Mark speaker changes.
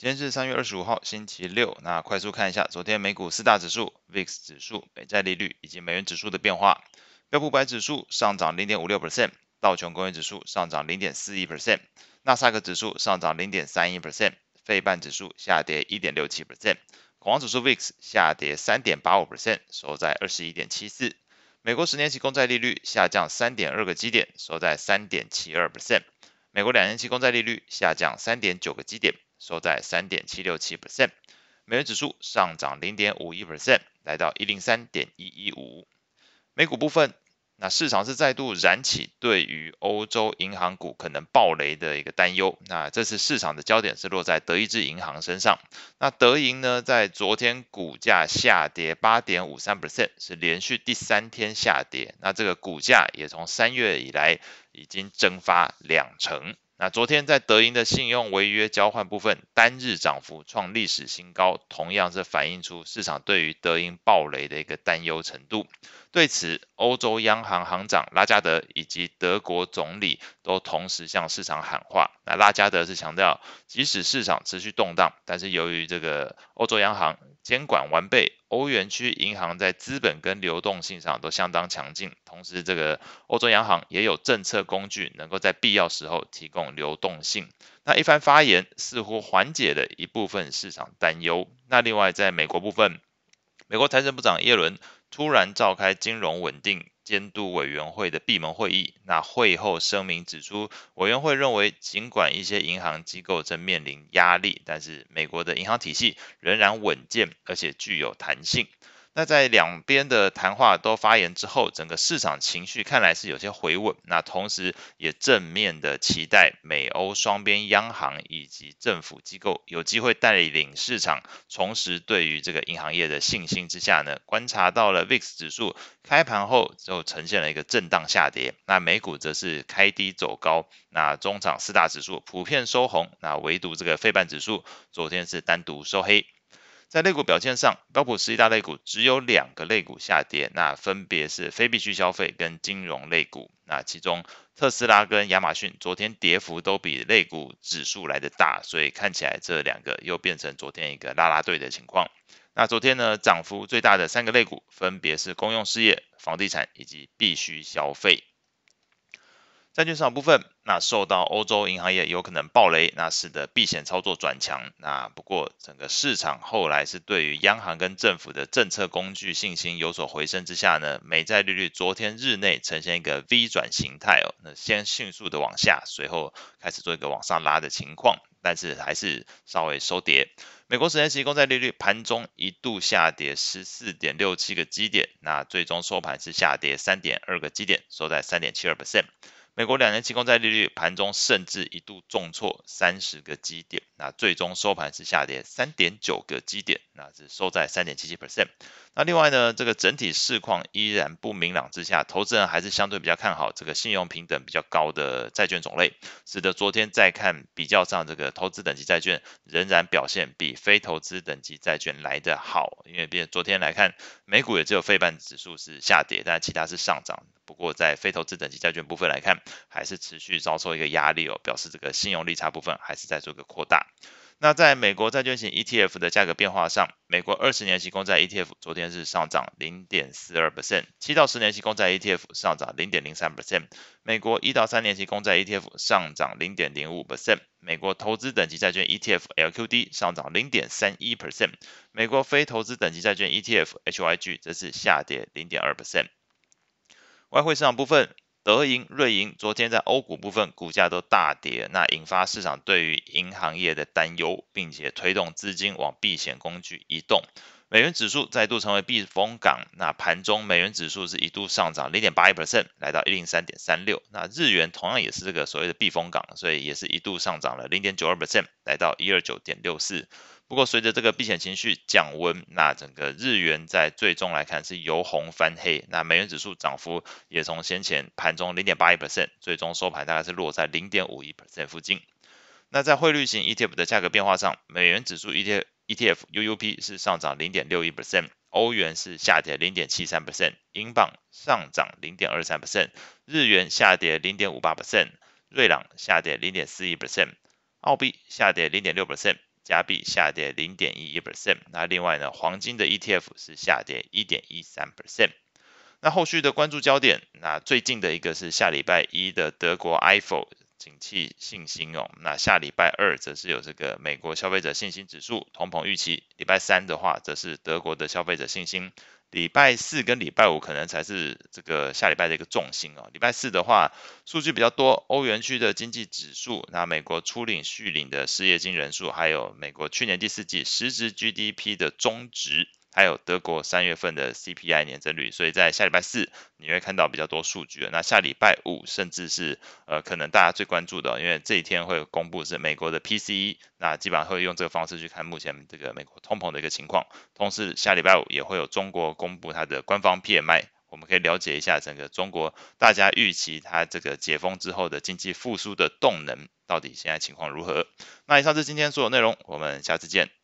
Speaker 1: 今天是三月二十五号，星期六。那快速看一下昨天美股四大指数、VIX 指数、美债利率以及美元指数的变化。标普百指数上涨零点五六 percent，道琼工业指数上涨零点四一 percent，纳斯达克指数上涨零点三一 percent，费半指数下跌一点六七 percent，恐慌指数 VIX 下跌三点八五 percent，收在二十一点七四。美国十年期公债利率下降三点二个基点，收在三点七二 percent。美国两年期公债利率下降三点九个基点。收在三点七六七 percent，美元指数上涨零点五一 percent，来到一零三点一一五。美股部分，那市场是再度燃起对于欧洲银行股可能暴雷的一个担忧。那这次市场的焦点是落在德意志银行身上。那德银呢，在昨天股价下跌八点五三 percent，是连续第三天下跌。那这个股价也从三月以来已经蒸发两成。那昨天在德银的信用违约交换部分，单日涨幅创历史新高，同样是反映出市场对于德银暴雷的一个担忧程度。对此，欧洲央行行长拉加德以及德国总理都同时向市场喊话。那拉加德是强调，即使市场持续动荡，但是由于这个欧洲央行监管完备。欧元区银行在资本跟流动性上都相当强劲，同时这个欧洲央行也有政策工具，能够在必要时候提供流动性。那一番发言似乎缓解了一部分市场担忧。那另外在美国部分，美国财政部长耶伦突然召开金融稳定监督委员会的闭门会议，那会后声明指出，委员会认为，尽管一些银行机构正面临压力，但是美国的银行体系仍然稳健，而且具有弹性。那在两边的谈话都发言之后，整个市场情绪看来是有些回稳。那同时也正面的期待美欧双边央行以及政府机构有机会带领市场重拾对于这个银行业的信心之下呢，观察到了 VIX 指数开盘后就呈现了一个震荡下跌。那美股则是开低走高。那中场四大指数普遍收红，那唯独这个费半指数昨天是单独收黑。在类股表现上，标普十一大类股只有两个类股下跌，那分别是非必需消费跟金融类股。那其中特斯拉跟亚马逊昨天跌幅都比类股指数来的大，所以看起来这两个又变成昨天一个拉拉队的情况。那昨天呢，涨幅最大的三个类股分别是公用事业、房地产以及必需消费。债券市场部分，那受到欧洲银行业有可能暴雷，那使得避险操作转强。那不过整个市场后来是对于央行跟政府的政策工具信心有所回升之下呢，美债利率昨天日内呈现一个 V 转形态哦，那先迅速的往下，随后开始做一个往上拉的情况，但是还是稍微收跌。美国十年期公债利率盘中一度下跌十四点六七个基点，那最终收盘是下跌三点二个基点，收在三点七二 percent。美国两年期公债利率盘中甚至一度重挫三十个基点，那最终收盘是下跌三点九个基点，那是收在三点七七 percent。那另外呢，这个整体市况依然不明朗之下，投资人还是相对比较看好这个信用评等比较高的债券种类，使得昨天再看比较上，这个投资等级债券仍然表现比非投资等级债券来得好。因为比昨天来看，美股也只有费半指数是下跌，但其他是上涨。不过在非投资等级债券部分来看，还是持续遭受一个压力哦，表示这个信用利差部分还是在做个扩大。那在美国债券型 ETF 的价格变化上，美国二十年期公债 ETF 昨天是上涨零点四二 percent，七到十年期公债 ETF 上涨零点零三 percent，美国一到三年期公债 ETF 上涨零点零五 percent，美国投资等级债券 ETF LQD 上涨零点三一 percent，美国非投资等级债券 ETF HYG 则是下跌零点二 percent。外汇市场部分，德银、瑞银昨天在欧股部分股价都大跌，那引发市场对于银行业的担忧，并且推动资金往避险工具移动。美元指数再度成为避风港，那盘中美元指数是一度上涨零点八一 percent，来到一零三点三六。那日元同样也是这个所谓的避风港，所以也是一度上涨了零点九二 percent，来到一二九点六四。不过随着这个避险情绪降温，那整个日元在最终来看是由红翻黑，那美元指数涨幅也从先前盘中零点八一 percent，最终收盘大概是落在零点五一 percent 附近。那在汇率型 ETF 的价格变化上，美元指数 ETF ETF UUP 是上涨零点六一 percent，欧元是下跌零点七三 percent，英镑上涨零点二三 percent，日元下跌零点五八 percent，瑞郎下跌零点四一 percent，澳币下跌零点六 percent，加币下跌零点一一 percent。那另外呢，黄金的 ETF 是下跌一点一三 percent。那后续的关注焦点，那最近的一个是下礼拜一的德国 iPhone 景气信心哦，那下礼拜二则是有这个美国消费者信心指数通膨预期，礼拜三的话则是德国的消费者信心。礼拜四跟礼拜五可能才是这个下礼拜的一个重心哦。礼拜四的话，数据比较多，欧元区的经济指数，那美国初领、续领的失业金人数，还有美国去年第四季实质 GDP 的终值。还有德国三月份的 CPI 年增率，所以在下礼拜四你会看到比较多数据。那下礼拜五甚至是呃可能大家最关注的，因为这一天会公布是美国的 PCE，那基本上会用这个方式去看目前这个美国通膨的一个情况。同时下礼拜五也会有中国公布它的官方 PMI，我们可以了解一下整个中国大家预期它这个解封之后的经济复苏的动能到底现在情况如何。那以上是今天所有内容，我们下次见。